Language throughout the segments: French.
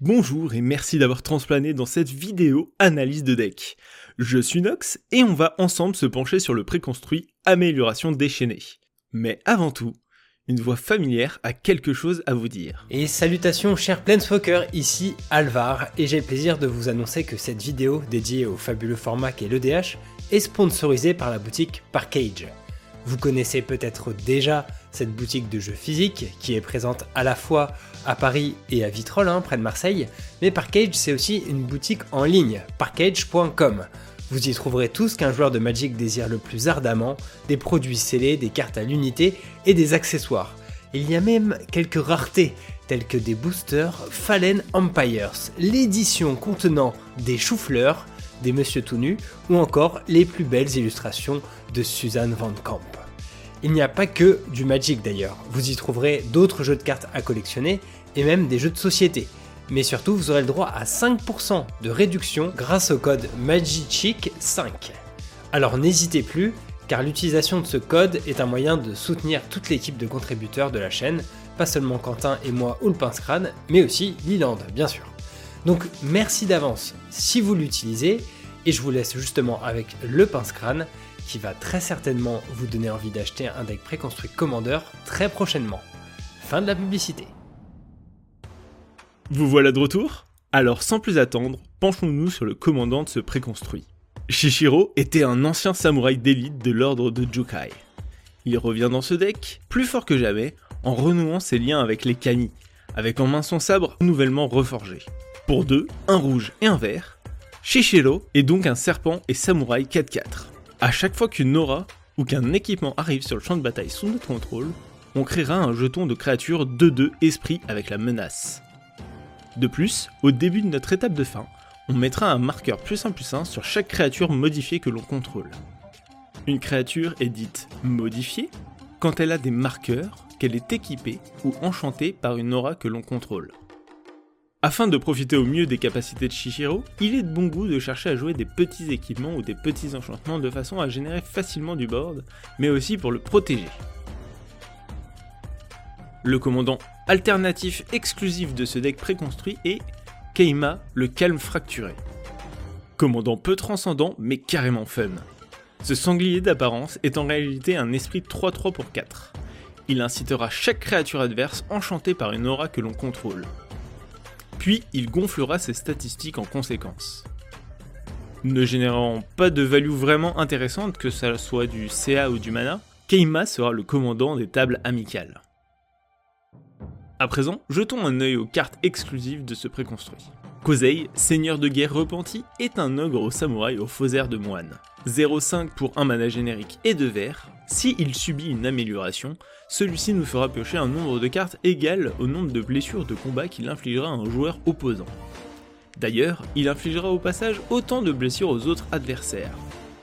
Bonjour et merci d'avoir transplané dans cette vidéo analyse de deck. Je suis Nox et on va ensemble se pencher sur le préconstruit amélioration déchaînée. Mais avant tout, une voix familière a quelque chose à vous dire. Et salutations chers Planeswalker, ici Alvar, et j'ai le plaisir de vous annoncer que cette vidéo dédiée au fabuleux format qu'est l'EDH est sponsorisée par la boutique Parkage. Vous connaissez peut-être déjà cette boutique de jeux physiques qui est présente à la fois à Paris et à Vitrolles, hein, près de Marseille, mais Parkage c'est aussi une boutique en ligne, parkage.com. Vous y trouverez tout ce qu'un joueur de Magic désire le plus ardemment, des produits scellés, des cartes à l'unité et des accessoires. Il y a même quelques raretés, telles que des boosters Fallen Empires, l'édition contenant des choux-fleurs, des Monsieur tout nus, ou encore les plus belles illustrations de Suzanne Van Camp. Il n'y a pas que du Magic d'ailleurs, vous y trouverez d'autres jeux de cartes à collectionner et même des jeux de société mais surtout vous aurez le droit à 5% de réduction grâce au code MAGICHIC5. Alors n'hésitez plus, car l'utilisation de ce code est un moyen de soutenir toute l'équipe de contributeurs de la chaîne, pas seulement Quentin et moi ou le pince crâne, mais aussi Liland, bien sûr. Donc merci d'avance si vous l'utilisez, et je vous laisse justement avec le pince crâne, qui va très certainement vous donner envie d'acheter un deck préconstruit Commander très prochainement. Fin de la publicité. Vous voilà de retour? Alors sans plus attendre, penchons-nous sur le commandant de ce préconstruit. Shishiro était un ancien samouraï d'élite de l'ordre de Jukai. Il revient dans ce deck, plus fort que jamais, en renouant ses liens avec les Kami, avec en main son sabre nouvellement reforgé. Pour deux, un rouge et un vert, Shishiro est donc un serpent et samouraï 4-4. A chaque fois qu'une aura ou qu'un équipement arrive sur le champ de bataille sous notre contrôle, on créera un jeton de créature 2-2 esprit avec la menace. De plus, au début de notre étape de fin, on mettra un marqueur plus 1 plus 1 sur chaque créature modifiée que l'on contrôle. Une créature est dite modifiée quand elle a des marqueurs, qu'elle est équipée ou enchantée par une aura que l'on contrôle. Afin de profiter au mieux des capacités de Shishiro, il est de bon goût de chercher à jouer des petits équipements ou des petits enchantements de façon à générer facilement du board, mais aussi pour le protéger. Le commandant alternatif exclusif de ce deck préconstruit est Keima, le calme fracturé. Commandant peu transcendant mais carrément fun. Ce sanglier d'apparence est en réalité un esprit 3-3 pour 4. Il incitera chaque créature adverse enchantée par une aura que l'on contrôle. Puis il gonflera ses statistiques en conséquence. Ne générant pas de value vraiment intéressante, que ce soit du CA ou du mana, Keima sera le commandant des tables amicales. À présent, jetons un œil aux cartes exclusives de ce préconstruit. Kozei, seigneur de guerre repenti, est un ogre au samouraï au faux air de moine. 0,5 pour un mana générique et 2 verts. Si il subit une amélioration, celui-ci nous fera piocher un nombre de cartes égal au nombre de blessures de combat qu'il infligera à un joueur opposant. D'ailleurs, il infligera au passage autant de blessures aux autres adversaires.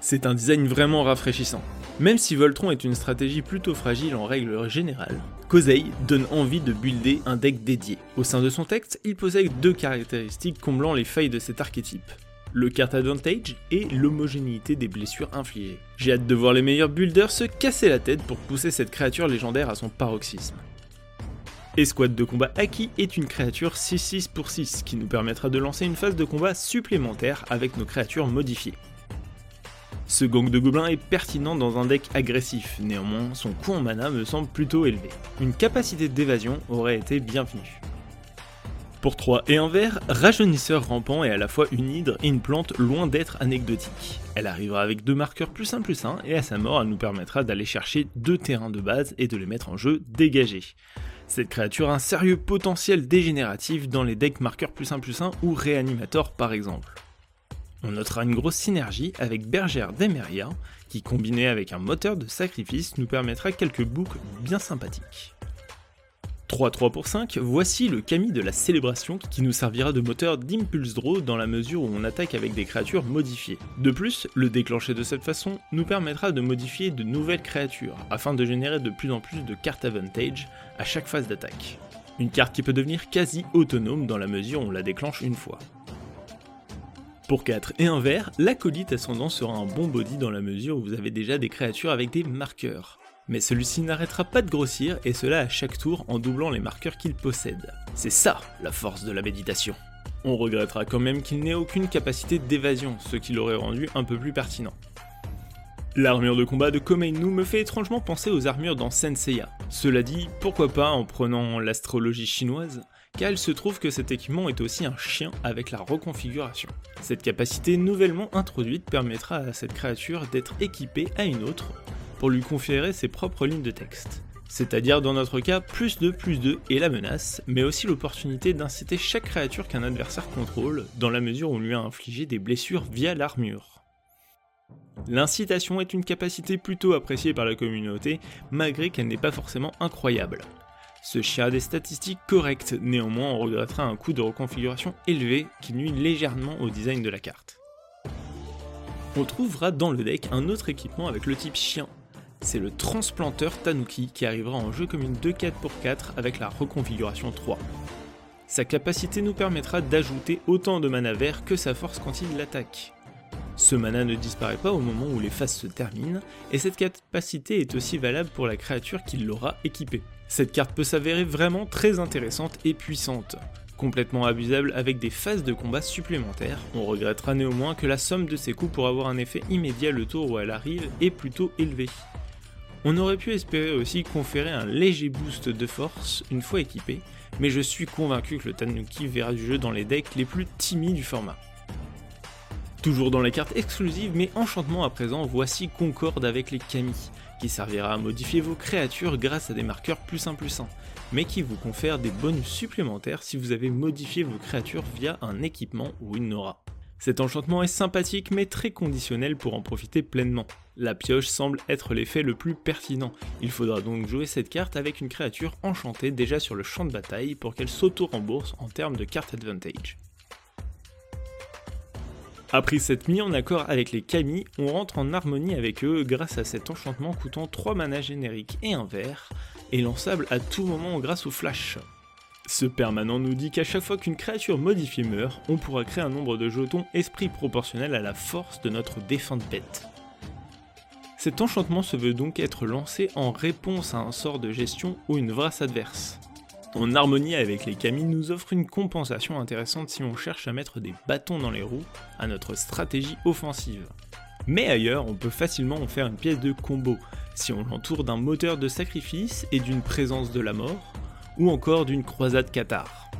C'est un design vraiment rafraîchissant. Même si Voltron est une stratégie plutôt fragile en règle générale, Kozei donne envie de builder un deck dédié. Au sein de son texte, il possède deux caractéristiques comblant les failles de cet archétype. Le card advantage et l'homogénéité des blessures infligées. J'ai hâte de voir les meilleurs builders se casser la tête pour pousser cette créature légendaire à son paroxysme. Escouade de combat acquis est une créature 6-6 pour 6 qui nous permettra de lancer une phase de combat supplémentaire avec nos créatures modifiées. Ce gang de gobelins est pertinent dans un deck agressif, néanmoins son coût en mana me semble plutôt élevé. Une capacité d'évasion aurait été bienvenue. Pour 3 et un vert, Rajeunisseur rampant est à la fois une hydre et une plante loin d'être anecdotique. Elle arrivera avec deux marqueurs plus 1 plus 1 et à sa mort elle nous permettra d'aller chercher deux terrains de base et de les mettre en jeu dégagés. Cette créature a un sérieux potentiel dégénératif dans les decks marqueurs plus 1 plus 1 ou réanimator par exemple. On notera une grosse synergie avec Bergère d'Emeria, qui combiné avec un moteur de sacrifice nous permettra quelques boucles bien sympathiques. 3-3 pour 5, voici le Kami de la célébration qui nous servira de moteur d'impulse draw dans la mesure où on attaque avec des créatures modifiées. De plus, le déclencher de cette façon nous permettra de modifier de nouvelles créatures afin de générer de plus en plus de cartes advantage à chaque phase d'attaque. Une carte qui peut devenir quasi autonome dans la mesure où on la déclenche une fois. Pour 4 et un vert, l'acolyte ascendant sera un bon body dans la mesure où vous avez déjà des créatures avec des marqueurs. Mais celui-ci n'arrêtera pas de grossir et cela à chaque tour en doublant les marqueurs qu'il possède. C'est ça la force de la méditation. On regrettera quand même qu'il n'ait aucune capacité d'évasion, ce qui l'aurait rendu un peu plus pertinent. L'armure de combat de Komeinu me fait étrangement penser aux armures dans Senseiya. Cela dit, pourquoi pas en prenant l'astrologie chinoise, car il se trouve que cet équipement est aussi un chien avec la reconfiguration. Cette capacité nouvellement introduite permettra à cette créature d'être équipée à une autre pour lui conférer ses propres lignes de texte. C'est-à-dire dans notre cas plus de plus de et la menace, mais aussi l'opportunité d'inciter chaque créature qu'un adversaire contrôle, dans la mesure où on lui a infligé des blessures via l'armure. L'incitation est une capacité plutôt appréciée par la communauté, malgré qu'elle n'est pas forcément incroyable. Ce chien a des statistiques correctes, néanmoins on regrettera un coût de reconfiguration élevé qui nuit légèrement au design de la carte. On trouvera dans le deck un autre équipement avec le type chien. C'est le transplanteur Tanuki qui arrivera en jeu comme une 2-4 pour 4 avec la reconfiguration 3. Sa capacité nous permettra d'ajouter autant de mana vert que sa force quand il l'attaque. Ce mana ne disparaît pas au moment où les phases se terminent, et cette capacité est aussi valable pour la créature qui l'aura équipée. Cette carte peut s'avérer vraiment très intéressante et puissante. Complètement abusable avec des phases de combat supplémentaires, on regrettera néanmoins que la somme de ces coups pour avoir un effet immédiat le tour où elle arrive est plutôt élevée. On aurait pu espérer aussi conférer un léger boost de force une fois équipé, mais je suis convaincu que le Tanuki verra du jeu dans les decks les plus timides du format. Toujours dans les cartes exclusives, mais enchantement à présent, voici Concorde avec les Kami, qui servira à modifier vos créatures grâce à des marqueurs plus 1 plus 1, mais qui vous confère des bonus supplémentaires si vous avez modifié vos créatures via un équipement ou une aura. Cet enchantement est sympathique mais très conditionnel pour en profiter pleinement. La pioche semble être l'effet le plus pertinent, il faudra donc jouer cette carte avec une créature enchantée déjà sur le champ de bataille pour qu'elle s'auto-rembourse en termes de carte advantage. Après cette mise en accord avec les Kami, on rentre en harmonie avec eux grâce à cet enchantement coûtant 3 manas génériques et un vert, et lançable à tout moment grâce au flash. Ce permanent nous dit qu'à chaque fois qu'une créature modifiée meurt, on pourra créer un nombre de jetons esprit proportionnel à la force de notre défunte bête. Cet enchantement se veut donc être lancé en réponse à un sort de gestion ou une vrasse adverse en harmonie avec les Kami, nous offre une compensation intéressante si on cherche à mettre des bâtons dans les roues à notre stratégie offensive. Mais ailleurs, on peut facilement en faire une pièce de combo, si on l'entoure d'un moteur de sacrifice et d'une présence de la mort, ou encore d'une croisade cathare.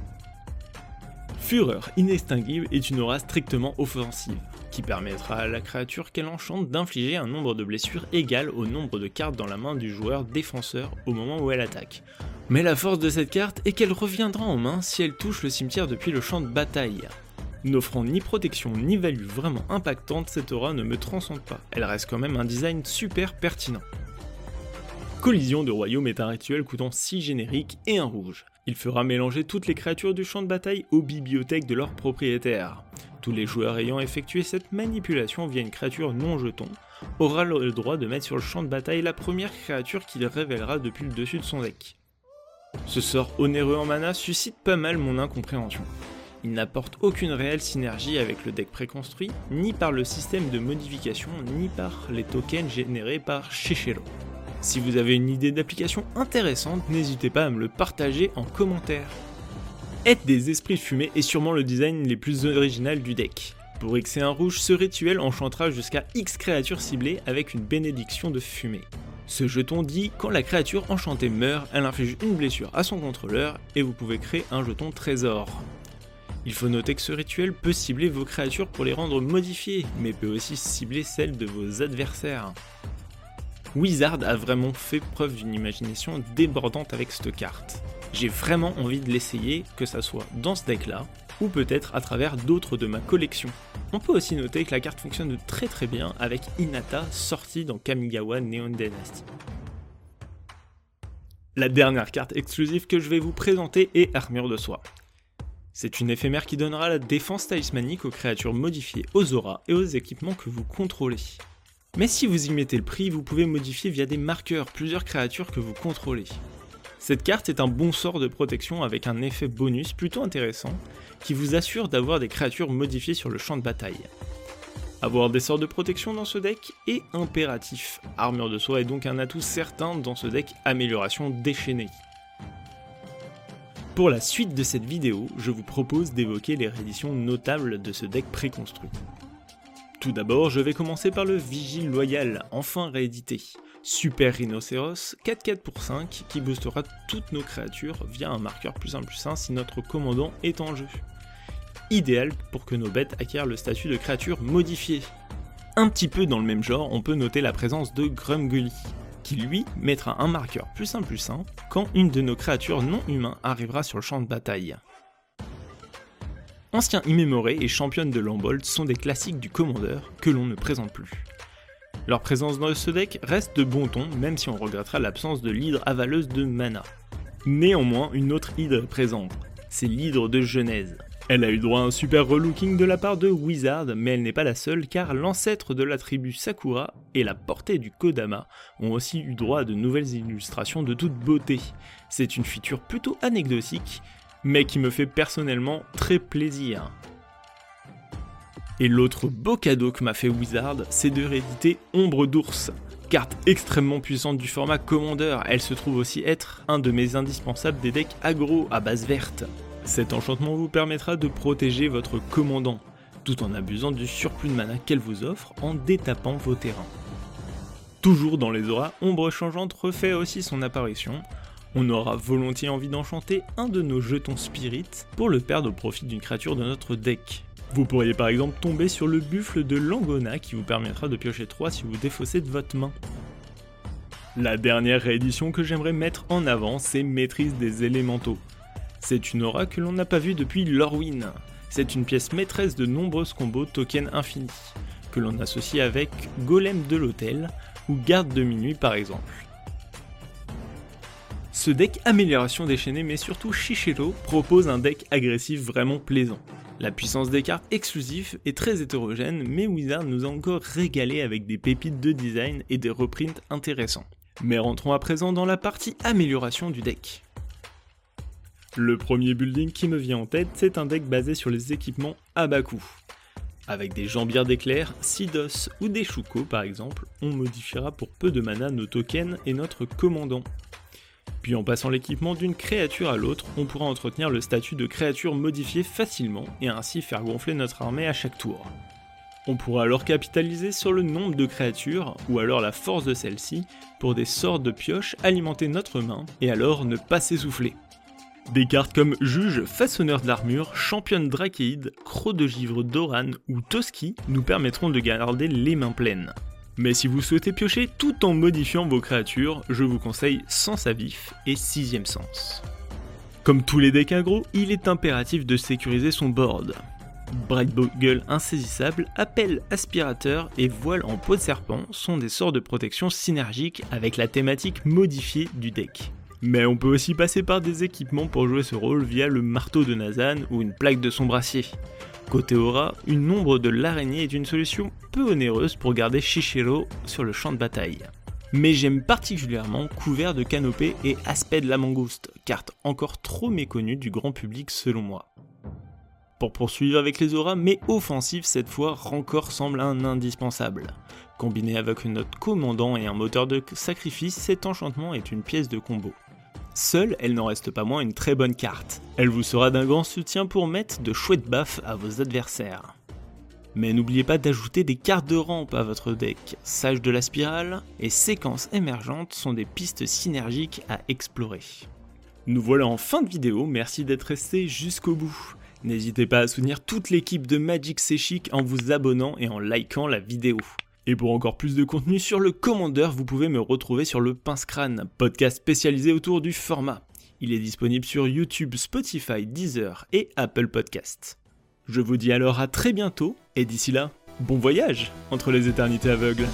Fureur inextinguible est une aura strictement offensive, qui permettra à la créature qu'elle enchante d'infliger un nombre de blessures égal au nombre de cartes dans la main du joueur défenseur au moment où elle attaque, mais la force de cette carte est qu'elle reviendra en main si elle touche le cimetière depuis le champ de bataille. N'offrant ni protection ni value vraiment impactante, cette aura ne me transcende pas, elle reste quand même un design super pertinent. Collision de royaume est un rituel coûtant 6 génériques et un rouge. Il fera mélanger toutes les créatures du champ de bataille aux bibliothèques de leurs propriétaires. Tous les joueurs ayant effectué cette manipulation via une créature non jeton aura le droit de mettre sur le champ de bataille la première créature qu'il révélera depuis le dessus de son deck. Ce sort onéreux en mana suscite pas mal mon incompréhension. Il n'apporte aucune réelle synergie avec le deck préconstruit, ni par le système de modification, ni par les tokens générés par Shechelo. Si vous avez une idée d'application intéressante, n'hésitez pas à me le partager en commentaire. Être des esprits fumés est sûrement le design les plus original du deck. Pour X et un rouge, ce rituel enchantera jusqu'à X créatures ciblées avec une bénédiction de fumée. Ce jeton dit quand la créature enchantée meurt, elle inflige une blessure à son contrôleur et vous pouvez créer un jeton trésor. Il faut noter que ce rituel peut cibler vos créatures pour les rendre modifiées, mais peut aussi cibler celles de vos adversaires. Wizard a vraiment fait preuve d'une imagination débordante avec cette carte. J'ai vraiment envie de l'essayer, que ça soit dans ce deck là, ou peut-être à travers d'autres de ma collection. On peut aussi noter que la carte fonctionne très très bien avec Inata sortie dans Kamigawa Neon Dynasty. La dernière carte exclusive que je vais vous présenter est Armure de Soie. C'est une éphémère qui donnera la défense talismanique aux créatures modifiées, aux auras et aux équipements que vous contrôlez. Mais si vous y mettez le prix, vous pouvez modifier via des marqueurs plusieurs créatures que vous contrôlez. Cette carte est un bon sort de protection avec un effet bonus plutôt intéressant qui vous assure d'avoir des créatures modifiées sur le champ de bataille. Avoir des sorts de protection dans ce deck est impératif. Armure de soi est donc un atout certain dans ce deck amélioration déchaînée. Pour la suite de cette vidéo, je vous propose d'évoquer les rééditions notables de ce deck préconstruit. Tout d'abord, je vais commencer par le Vigile Loyal, enfin réédité. Super Rhinocéros, 4-4 pour 5, qui boostera toutes nos créatures via un marqueur plus 1 plus 1 si notre commandant est en jeu. Idéal pour que nos bêtes acquièrent le statut de créature modifiée. Un petit peu dans le même genre, on peut noter la présence de Grumgully, qui lui mettra un marqueur plus 1 plus 1 quand une de nos créatures non humains arrivera sur le champ de bataille. Ancien immémoré et championne de l'Ambold sont des classiques du commandeur que l'on ne présente plus. Leur présence dans ce deck reste de bon ton, même si on regrettera l'absence de l'hydre avaleuse de mana. Néanmoins, une autre hydre présente, c'est l'hydre de Genèse. Elle a eu droit à un super relooking de la part de Wizard, mais elle n'est pas la seule car l'ancêtre de la tribu Sakura et la portée du Kodama ont aussi eu droit à de nouvelles illustrations de toute beauté. C'est une feature plutôt anecdotique, mais qui me fait personnellement très plaisir. Et l'autre beau cadeau que m'a fait Wizard, c'est de rééditer Ombre d'ours. Carte extrêmement puissante du format Commander, elle se trouve aussi être un de mes indispensables des decks aggro à base verte. Cet enchantement vous permettra de protéger votre commandant, tout en abusant du surplus de mana qu'elle vous offre en détapant vos terrains. Toujours dans les auras, Ombre Changeante refait aussi son apparition. On aura volontiers envie d'enchanter un de nos jetons Spirit pour le perdre au profit d'une créature de notre deck. Vous pourriez par exemple tomber sur le buffle de Langona qui vous permettra de piocher 3 si vous défaussez de votre main. La dernière réédition que j'aimerais mettre en avant, c'est Maîtrise des élémentaux. C'est une aura que l'on n'a pas vue depuis Lorwyn. C'est une pièce maîtresse de nombreux combos token infini, que l'on associe avec Golem de l'hôtel ou Garde de minuit par exemple. Ce deck amélioration déchaînée mais surtout Shishiro propose un deck agressif vraiment plaisant. La puissance des cartes exclusives est très hétérogène, mais Wizard nous a encore régalé avec des pépites de design et des reprints intéressants. Mais rentrons à présent dans la partie amélioration du deck. Le premier building qui me vient en tête, c'est un deck basé sur les équipements à bas coût. Avec des jambières d'éclair, Sidos ou des Shuko par exemple, on modifiera pour peu de mana nos tokens et notre commandant. Puis en passant l'équipement d'une créature à l'autre, on pourra entretenir le statut de créature modifiée facilement et ainsi faire gonfler notre armée à chaque tour. On pourra alors capitaliser sur le nombre de créatures, ou alors la force de celle-ci, pour des sorts de pioche alimenter notre main, et alors ne pas s'essouffler. Des cartes comme Juge, Façonneur d'armure, Championne Drakeid, Croc de Givre Doran ou Toski nous permettront de garder les mains pleines. Mais si vous souhaitez piocher tout en modifiant vos créatures, je vous conseille Sens à vif et Sixième Sens. Comme tous les decks agro, il est impératif de sécuriser son board. Bright Bogle insaisissable, appel aspirateur et voile en peau de serpent sont des sorts de protection synergiques avec la thématique modifiée du deck. Mais on peut aussi passer par des équipements pour jouer ce rôle via le marteau de Nazan ou une plaque de son brassier. Côté aura, une ombre de l'araignée est une solution peu onéreuse pour garder Shishiro sur le champ de bataille. Mais j'aime particulièrement Couvert de Canopée et Aspect de la Mangouste, carte encore trop méconnue du grand public selon moi. Pour poursuivre avec les auras, mais offensives cette fois, Rancor semble un indispensable. Combiné avec notre commandant et un moteur de sacrifice, cet enchantement est une pièce de combo. Seule, elle n'en reste pas moins une très bonne carte. Elle vous sera d'un grand soutien pour mettre de chouettes baffes à vos adversaires. Mais n'oubliez pas d'ajouter des cartes de rampe à votre deck. Sage de la spirale et séquences émergentes sont des pistes synergiques à explorer. Nous voilà en fin de vidéo, merci d'être resté jusqu'au bout. N'hésitez pas à soutenir toute l'équipe de Magic C'est en vous abonnant et en likant la vidéo. Et pour encore plus de contenu sur le Commander, vous pouvez me retrouver sur le Pince Crâne, podcast spécialisé autour du format. Il est disponible sur YouTube, Spotify, Deezer et Apple Podcasts. Je vous dis alors à très bientôt, et d'ici là, bon voyage entre les éternités aveugles.